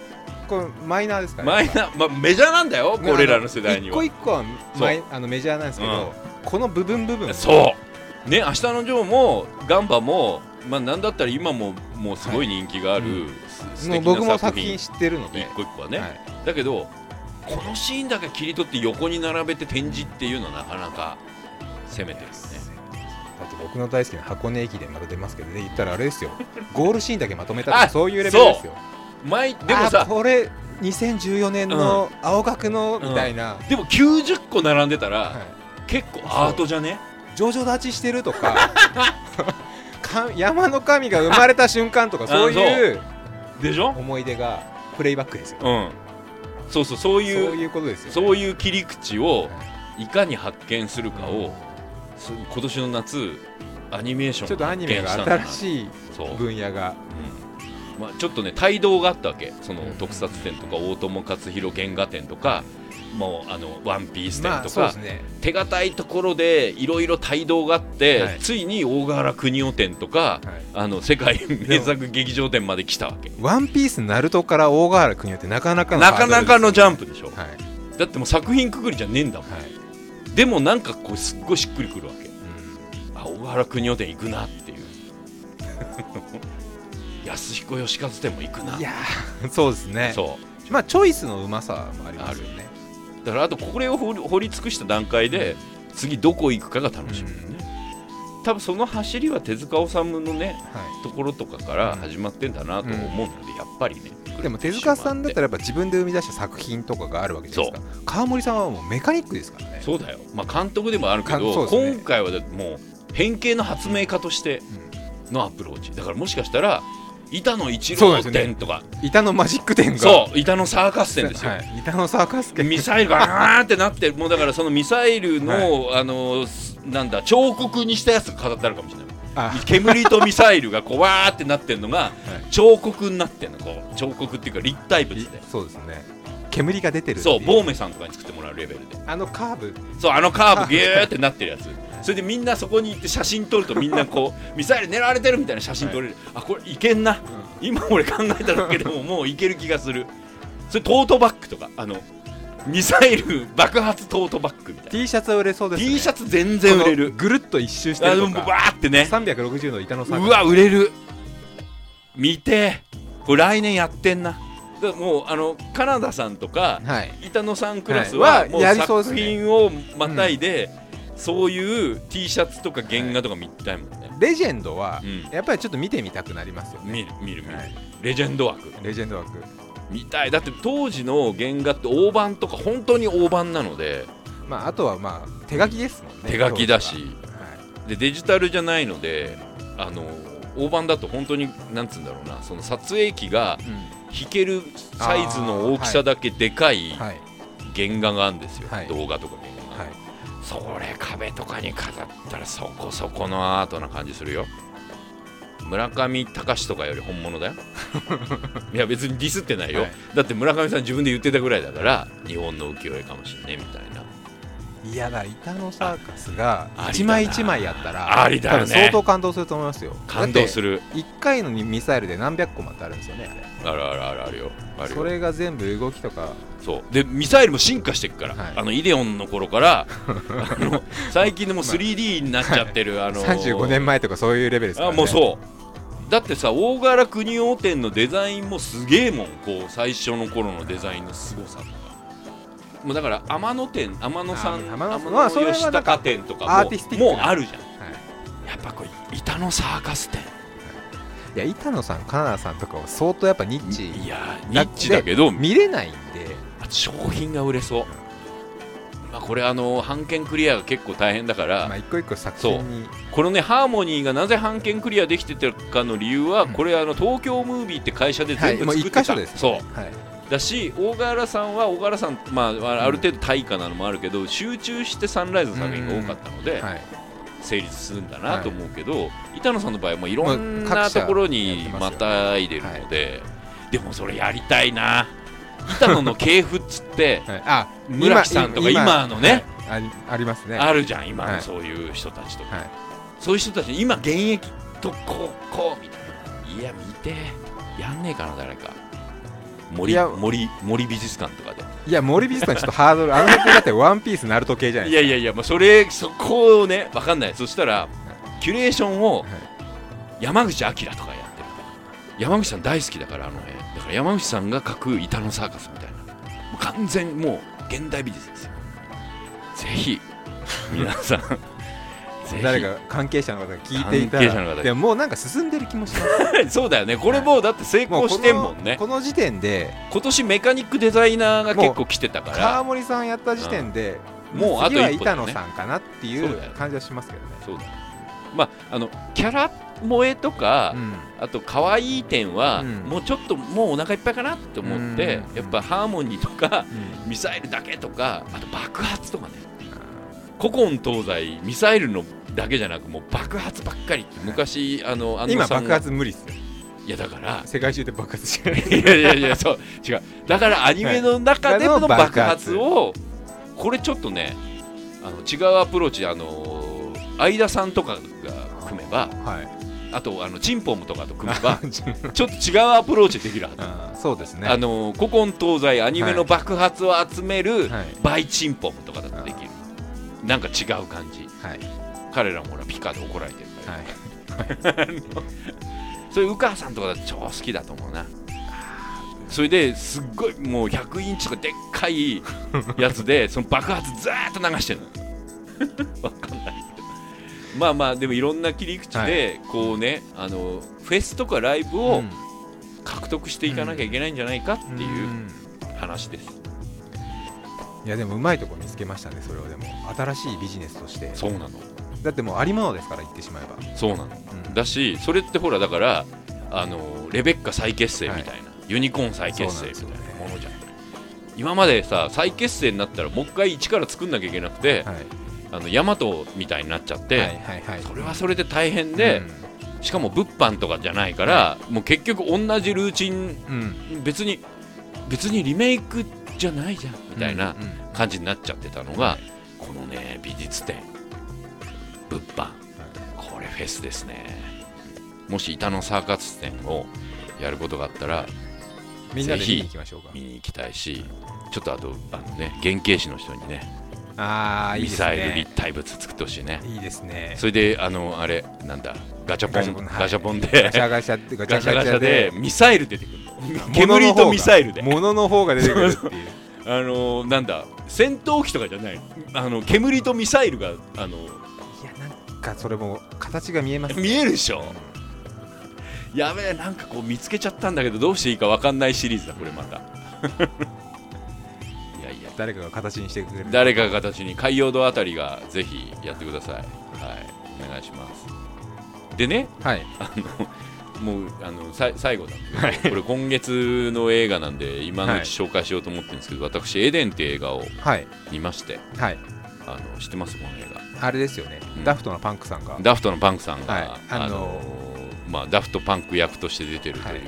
これマイナーですからマイナー、まあ、メジャーなんだよね俺らの世代には。一個一個はマイあのメジャーなんですけど、この部分部分そう。ね明日のジョーもガンバもまあなんだったら今ももうすごい人気がある、はい。う敵僕も作品品知ってるので。一個一個はね、はい。だけどこのシーンだけ切り取って横に並べて展示っていうのはなかなか攻めてるよね。だって僕の大好きな箱根駅伝また出ますけどね。言ったらあれですよ。ゴールシーンだけまとめたとあかそういうレベルですよ前でもあさこれ2014年の青学のみたいな、でも90個並んでたら、はい。結構アートじゃね？上々立ちしてるとか。か山の神が生まれた瞬間とかそういうでしょ？思い出がプレイバックですよ。うん。そうそうそうそういういうことですよ、ね、そういいう切り口をい。かに発見するかを、す今年の夏アニメーションちょっとアニメが新しいそう、分野が。うんまあ、ちょっとね帯同があったわけ。そのうん。特撮展とか大友克洋原画展とかもうあのワンピース展まあとか、そうですね。手堅いところでいろいろ帯同があって、はい。ついに大柄国尾展とか、はい。あの世界名作劇場展まで来たわけ。ワンピースナルトから大河原国ってなかなかのなかなかのジャンププでしょ、はい、だってもう作品くくりじゃねえんだもん。はい。でもなんかこうすっごいしっくりくるわけ。うあ小原国尾店行くなっていう 安彦義和店も行くな。んいやー そうですね。そう。まあチョイスのうまさもありますよね。だからあとこれを掘り掘り尽くした段階で次どこ行くかが楽しみだよね、多分その走りは手塚治虫のねはところとかから始まってんだなと思うので、やっぱりねい、でも手塚さんだったらやっぱ自分で生み出した作品とかがあるわけじゃないですか。川森さんはもうメカニックですからね。そうだよ、まあ、監督でもあるけかど、ね。今回はもう変形の発明家としてのアプローチ。だからもしかしたら板の一郎店とか。板のマジック店が。そう板のサーカス店ですよ、はい、板のサーカス店。ミサイルがガーンってなって もうだからそのミサイルの、あのすなんだ彫刻にしたやつが飾ってあるかもしれない。あ。煙とミサイルがこうわーってなってるのが彫刻になってるのこう。彫刻っていうか立体物で。そうですね。煙が出てるそいうボーメさんとかに作ってもらうレベルで。あのカーブ。そうあのカーブギューってなってるやつそれでみんなそこに行って写真撮るとみんなこうミサイル狙われてるみたいな写真撮れる、あこれいけんな、今俺考えただけでももういける気がする。それトートバッグとかあのミサイル爆発トートバッグみたいな。T シャツは売れそうですね。T シャツ全然売れる。ぐるっと一周してるとか。ーってね。360度板のうわ売れる。見て。これ来年やってんな。もうあのカナダさんとかはい。板野さんクラスははい。もう作ね。品をまたいで、そういう T シャツとか原画とか見たいもんね、レジェンドはうん。やっぱりちょっと見てみたくなりますよね、見る見る見る、はい。レジェンド枠。レジェンド枠。見たい。だって当時の原画って大判とか本当に大判なので。まああとはまあ手書きですもんね。手書きだし。は。はい。でデジタルじゃないのであの大判だと本当になんつうんだろうな。その撮影機が引けるサイズの大きさだけでかいはい。原画があるんですよ、はい。動画とか原画それ壁とかに飾ったらそこそこのアートな感じするよ。村上隆とかより本物だよ。いや別にディスってないよ、はい。だって村上さん自分で言ってたぐらいだから日本の浮世絵かもしんねみたいないやだ板のサーカスがあ一枚一枚やったらありだよね相当感動すると思いますよ。感動する。る1回のミサイルで何百個もってあるんですよねあれ。あるあるあるあるよ。あるよ。それが全部動きとか。そう。でミサイルも進化していくから、はい。あのイデオンの頃から。あの最近でも 3D になっちゃってる、あの35年前とかそういうレベルですからね。あもうそう。だってさ大柄国王店のデザインもすげえもんこう最初の頃のデザインのすごさとかもうだから天野店天野さんあ天野天まあそれは野吉なんか高店とかもアーティスティックな。もうあるじゃん。はい。やっぱこう板のサーカス店。いや板野さんカナダさんとかは相当やっぱニッチ。いやーニッチだけど見れないんで。商品が売れそう、まあ、これあの版権クリアが結構大変だから、まあ一個一個作品に。このねハーモニーがなぜ版権クリアできてたかの理由は、うん。これあの東京ムービーって会社ではいもう全部作ってた、一箇所ですそう。はいだし大河原さんは大河原さん、まあ、ある程度対価なのもあるけど、集中してサンライズの作品が多かったので、はい。成立するんだなと思うけど、板野さんの場合はもういろんなところにまたいでるので、でもそれやりたいな。板野の系譜っつって はい。あ村木さんとか今のねはい。ありますね。あるじゃん今はい。のそういう人たちとか、はい。そういう人たち今現役とこうこうみたいな。いや見て。やんねえかな誰か森森森美術館とかでいや森美術館ちょっとハードルあの辺だってワンピースナルト系じゃないいですか。やいやいやもうそれそこをねわかんない。そしたらキュレーションを山口明とかやってる。山口さん大好きだからあの辺。だから山口さんが描く板のサーカスみたいな。完全もう現代美術ですよ。ぜひ皆さん誰か関係者の方が聞いていたら。でももうなんか進んでる気もします。そうだよね。これもうだって成功してんもんね。このこの時点で。今年メカニックデザイナーが結構来てたか川ら森さんやった時点でもうあと次は板野さんかなっていそう感じはしますけどね。そうだまああのキャラ萌えとか、うん。あと可愛い点は、うん。もうちょっともうお腹いっぱいかなって思って、うん。やっぱハーモニーとかうん。ミサイルだけとかあと爆発とかね古今東西ミサイルのだけじゃなくもう爆発ばっかりって昔あの安今爆発無理っすよ。いやだから世界中で爆発してない。いやいやいやそう違う。だからアニメの中での爆発をこれちょっとねあの違うアプローチあの相田さんとかが組めばはい。あとあのチンポムとかと組めば ちょっと違うアプローチできるはず、そうですね。あの古今東西アニメの爆発を集めるはい。バイチンポムとかだとできる。なんか違う感じ。はい彼らもほらピカで怒られてるから、はい。そういうさんとかだと超好きだと思うな。それですっごいもう100インチとかでっかいやつで その爆発ずーっと流してるの。わかんないまあまあでもいろんな切り口でこうね、あのフェスとかライブをうん。獲得していかなきゃいけないんじゃないかっていううん。話です、いやでもうまいとこ見つけましたねそれをでも新しいビジネスとして。そうなのだってもうありものですから言ってしまえば。そうなの。うん。だしそれってほらだからあのレベッカ再結成みたいな、ユニコーン再結成みたいなものじゃん。今までさ再結成になったらもう一回一から作んなきゃいけなくて、はい。あのヤマトみたいになっちゃって、はいはいはいそれはそれで大変で、しかも物販とかじゃないから、もう結局同じルーチンうん。うん別に別にリメイクじゃないじゃんみたいなうんうん感じになっちゃってたのが、このね美術展物販。これフェスですね。もし板のサーカス展をやることがあったらみんなで見ぜひに行きましょうか。見に行きたいしちょっとあとあのね原型師の人にねああいいですミサイルね立体物作ってほしいね。いいですね。それであのあれなんだガチャポンガチャポンはい。ガチャガシャガシャってガチガャガチャででミサイル出てくる煙がとミサイルで。物の方が出てくるっていう。あのなんだ戦闘機とかじゃないあの煙とミサイルがあのかそれも形が見えます見えるでしょ。やべえなんかこう見つけちゃったんだけどどうしていいか分かんないシリーズだこれまた。いやいや。誰かが形にしてくれる。誰かが形に海洋堂あたりがぜひやってください。はい。お願いします。でねはい。あのもうあのさ最後なんですけど、これ今月の映画なんで今のうち紹介しようと思ってるんですけど、私エデンって映画をはい。見まして。はいあの知ってます？この映画。あれですよね。うん。ダフトのパンクさんが。ダフトのパンクさんが、はい。あのあのまあ、ダフトパンク役として出てるという、はい。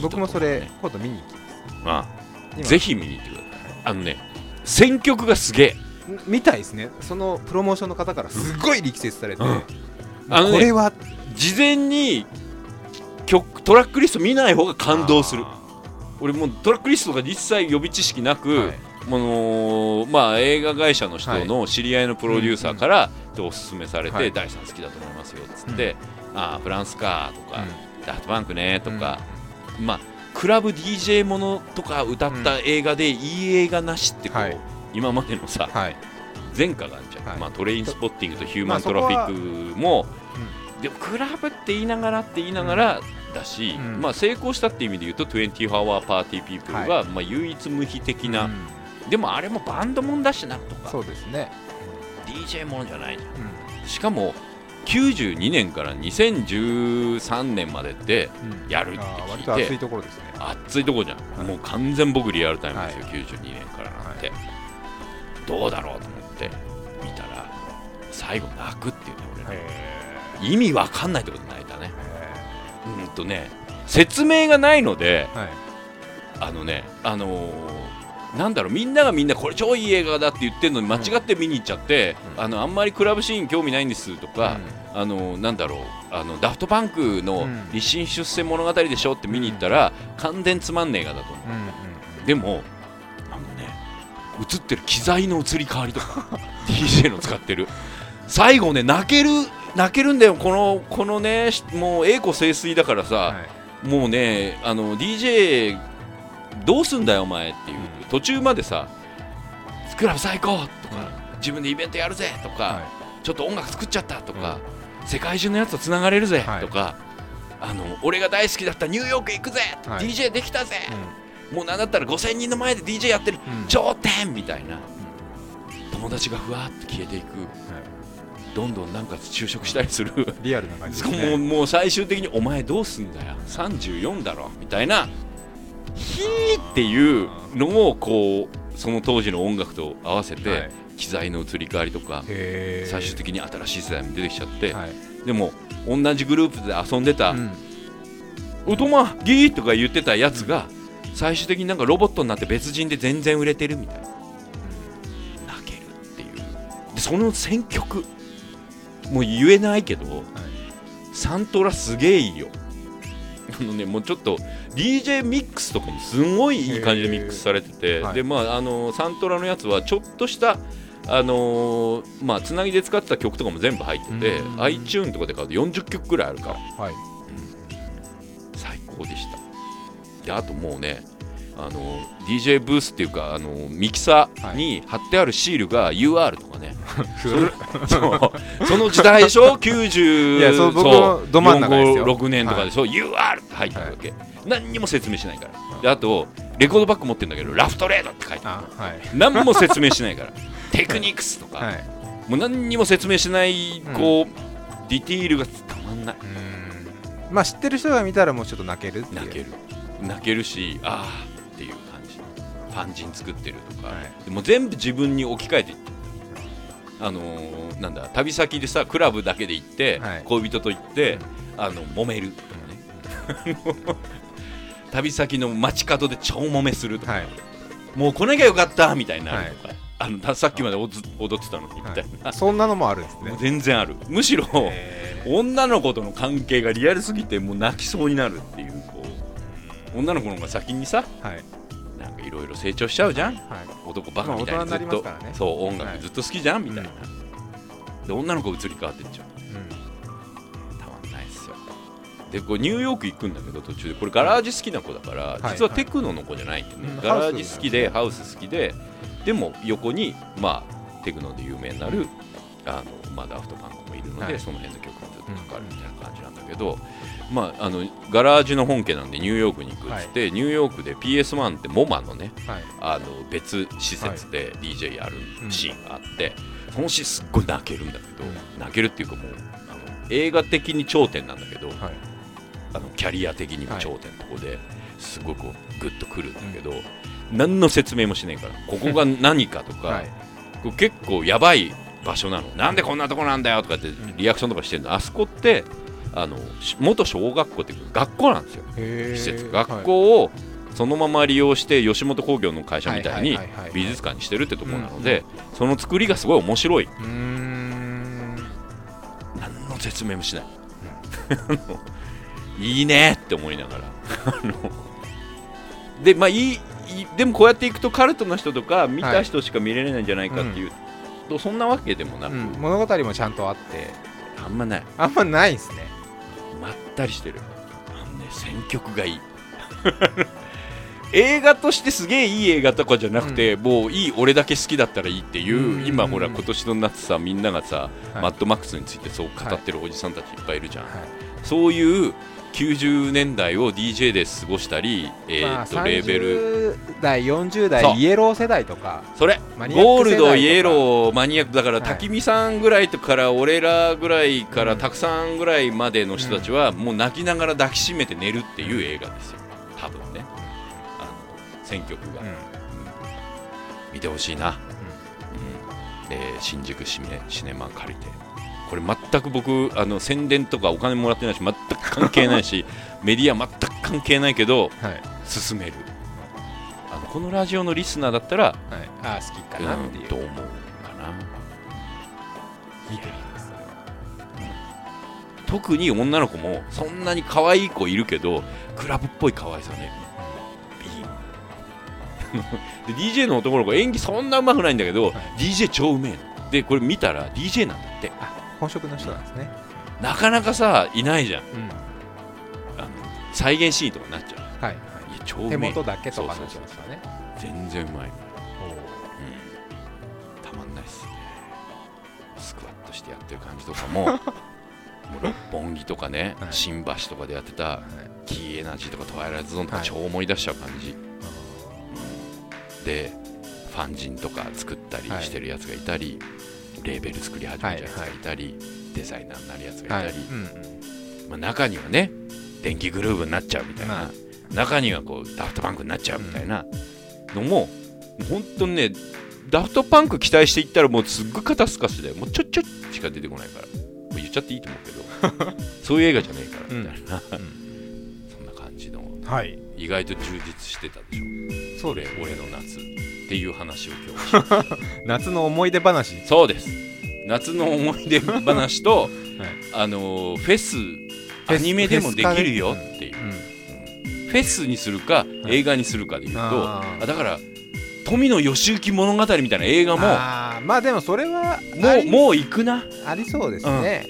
僕もそれ今度見に行きまあ、今。ぜひ見に行ってください。あのね選曲がすげえ。みたいですね。そのプロモーションの方からすごい力説されて、うん。あのねこれは。事前に曲トラックリスト見ない方が感動する。あ俺もうトラックリストとか一切予備知識なく、ーはいものまあ、映画会社の人の知り合いのプロデューサーから、でおすすめされて、はい。第3好きだと思いますよっつって、ああフランスかとか、ダフトバンクねとか、まあ、クラブ DJ ものとか歌った映画で、いい映画なしってこう、はい。今までのさはい。前科があるじゃん、はい。まあ、トレインスポッティングとヒューマンまあトラフィックも、でもクラブって言いながらって言いながらだし、うん。まあ、成功したっていう意味で言うと24 Hour Party People が、まあ、唯一無二的な、うんでもあれもバンドもんだしなとか。そうですね、DJ ものじゃないじゃうん。んしかも92年から2013年までってうん。やるってあー割聞と熱いいてところですね。熱いとこじゃん、はい。もう完全僕リアルタイムですよ、は92年からなんて、どうだろうと思って見たら最後泣くっていうね俺ねへ意味わかんないってこと泣いたね。ー。うんとね説明がないのではい。あのねあのーなんだろうみんながみんなこれ超いい映画だって言ってるのに間違って見に行っちゃって、うん。あのあんまりクラブシーン興味ないんですとか、あのなんだろうあのダフトパンクのうん。立身出世物語でしょって見に行ったら、完全つまんねえ映画だと思う。んうんうでもあのね映ってる機材の移り変わりとか DJ の使ってる。最後ね泣ける泣けるんだよこのこのねしもう栄枯盛衰だからさ、はい。もうねあの DJ どうすんだよお前っていう、途中までさクラブ最高とか、自分でイベントやるぜとか、はちょっと音楽作っちゃったとか、世界中のやつとつながれるぜはい。とか、あの俺が大好きだったニューヨーク行くぜ、はい。DJ できたぜ、いもうなんだったら5000人の前で DJ やってる、うん。頂点みたいな、友達がふわっと消えていく、どんどんなんか就職したりする。リアルな感じね。もう最終的にお前どうすんだよ。34だろ。みたいなヒーっていうのをこうその当時の音楽と合わせて、はい。機材の移り変わりとか最終的に新しい世代も出てきちゃって、はい。でも同じグループで遊んでたうん「おとまギー!」とか言ってたやつが最終的になんかロボットになって別人で全然売れてるみたいな。泣けるっていう。でその選曲もう言えないけど、サントラすげえいいよあのねもうちょっと DJ ミックスとかもすごいいい感じでミックスされてて、はい。でまああのサントラのやつはちょっとしたあのーまあつなぎで使った曲とかも全部入っててうん。iTune とかで買うと40曲ぐらいあるから。はい。最高でした。であともうねあの DJ ブースっていうかあのミキサーに貼ってあるシールが UR とかね、そう。その時代でしょ？90いやそう僕もど真ん中ですよ。6年とかでしょ、UR って入ってるわけ、何にも説明しないから。であとレコードバッグ持ってるんだけどラフトレードって書いてああはいる何も説明しないから。テクニクスとか、はい。もう何にも説明しないこう、ディティールがたまんない。うん。まあ知ってる人が見たらもうちょっと泣けるっていう。泣ける。泣けるしああファンジン作ってるとか、はい。でも全部自分に置き換えていってあのーなんだ旅先でさクラブだけで行って、はい。恋人と行って、あの揉めるとかね。旅先の街角で超揉めするとか、はい。もう来なきゃよかったみたいになるとか、あのさっきまで踊踊ってたのにみたいな、そんなのもあるんですね。全然ある。むしろ女の子との関係がリアルすぎてもう泣きそうになるっていうこう。女の子の方が先にさはいなんかいろいろ成長しちゃうじゃん。はい男バカみたいにずっと、ね。そう音はい。楽ずっと好きじゃん、みたいな、うで女の子移り変わってっちゃう。うん。たまんないっすよ。でこうニューヨーク行くんだけど途中で。これガラージ好きな子だから、はい実はテクノの子じゃないんだよね、うん。ガラージ好きでハウス好きででも横にまあテクノで有名になるあのまあダフトパンクもいるので、はい。その辺の曲がずっとかかるみたいな感じなんだけど、まああのガラージの本家なんでニューヨークに行くっつって、ニューヨークで PS1 ってモマのねはい。あの別施設で DJ やるシーンがあって、そのシーンすっごい泣けるんだけど、うん。泣けるっていうかもうあの映画的に頂点なんだけど、はい。あのキャリア的にも頂点のとこですごいこうグッとくるんだけど、何の説明もしないからここが何かとか、結構やばい場所なの。なんでこんなとこなんだよとかってリアクションとかしてるの。あそこってあのし元小学校っていうか学校なんですよ。施設。はい。学校をそのまま利用して吉本興業の会社みたいにはいはいはいはい美術館にしてるってところなのでその作りがすごい面白い。うーん。何の説明もしない。いいねって思いながら。でまあいいいいでもこうやっていくとカルトの人とか見た人しか見れないんじゃないかっていうと、そんなわけでもなく、うん。物語もちゃんとあって。あんまない。あんまないですね。まったりしてる。あのね選曲がいい。映画としてすげえいい映画とかじゃなくて、もういい俺だけ好きだったらいいっていう、うん。今ほら今年の夏さみんながさ、はい。マッドマックスについてそう語ってるおじさんたちいっぱいいるじゃん、はい。そういう90年代を DJ で過ごしたり、えーっとまあレーベル。30代40代イエロー世代とかそれゴールドイエローマニアックだから、はい焚き火さんぐらいとから俺らぐらいから、うん。たくさんぐらいまでの人たちは、もう泣きながら抱きしめて寝るっていう映画ですよ多分ね、あの選曲が、うん。見てほしいな、うん。えー新宿シネシネマ借りてこれ全く僕あの宣伝とかお金もらってないし全く関係ないし メディア全く関係ないけどはい。進める。あのこのラジオのリスナーだったらはい。あー好きかなっていう。うんと思うかな。見てみます。特に女の子もそんなに可愛い子いるけどクラブっぽい可愛さね。いい で DJ の男の子演技そんなうまくないんだけど、はい。DJ 超うめえの。でこれ見たら DJ なんだって。あ本職の人なんですね。なかなかさいないじゃん。うん。あの再現シーンとかになっちゃう。はい。いや超う手めえ。元だけとかそうそうそうなっちゃいますからね全然うまい、う。ん、おたまんないっすね。スクワットしてやってる感じとかも もう六本木とかね、はい。新橋とかでやってたーはい。キーエナジーとかトワイライトゾーンとかはい。超思い出しちゃう感じ、でファンジンとか作ったりはい。してるやつがいたり、レーベル作り始めたやつがいたり、デザイナーになるやつがいたり、はい。うんまあ、中にはね電気グルーヴになっちゃうみたいな、ま中にはこうダフトパンクになっちゃうみたいなのも、もう本当にねダフトパンク期待していったらもうすっごい肩透かしでもうちょっちょっしか出てこないから。もう言っちゃっていいと思うけど。そういう映画じゃねえからみたいな、そん。な感じのはい。意外と充実してたでしょ。そうで俺俺の夏っていう話を今日 夏の思い出話。そうです。夏の思い出話と、はい。あのーフェスアニメでもできるよっていう、うん。フェスにするか映画にするかでいうと、あだから富野義行物語みたいな映画もあー。まあでもそれはもうもう行くな。ありそうですね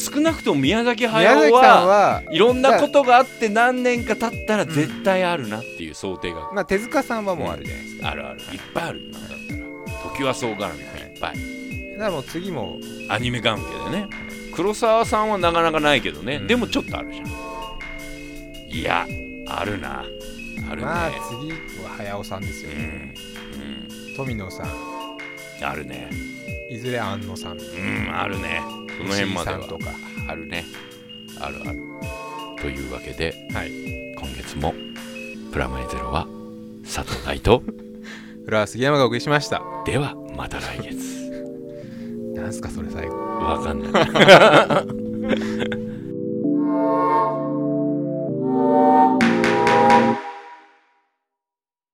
少なくとも宮崎宮駿ははいろんなことがあって何年か経ったら絶対あるなっていう想定が。まあ手塚さんはもうあるじゃないですか。あるある。いっぱいある今だったら。時はそう絡みもいっぱい。だからもう次もアニメ関係でね。黒沢さんはなかなかないけどね、うん。でもちょっとあるじゃん。いやあるな。あるね、まあ次は早尾さんですよ。うねん、富野さんうん、あるねいずれ安野さん。うんあるね。その辺までは。とかあるね。あるある。というわけで、はい、今月も「プラマイゼロ」は佐藤大と。フラー杉山がお送りしました。ではまた来月。なんすかそれ最後。わかんない。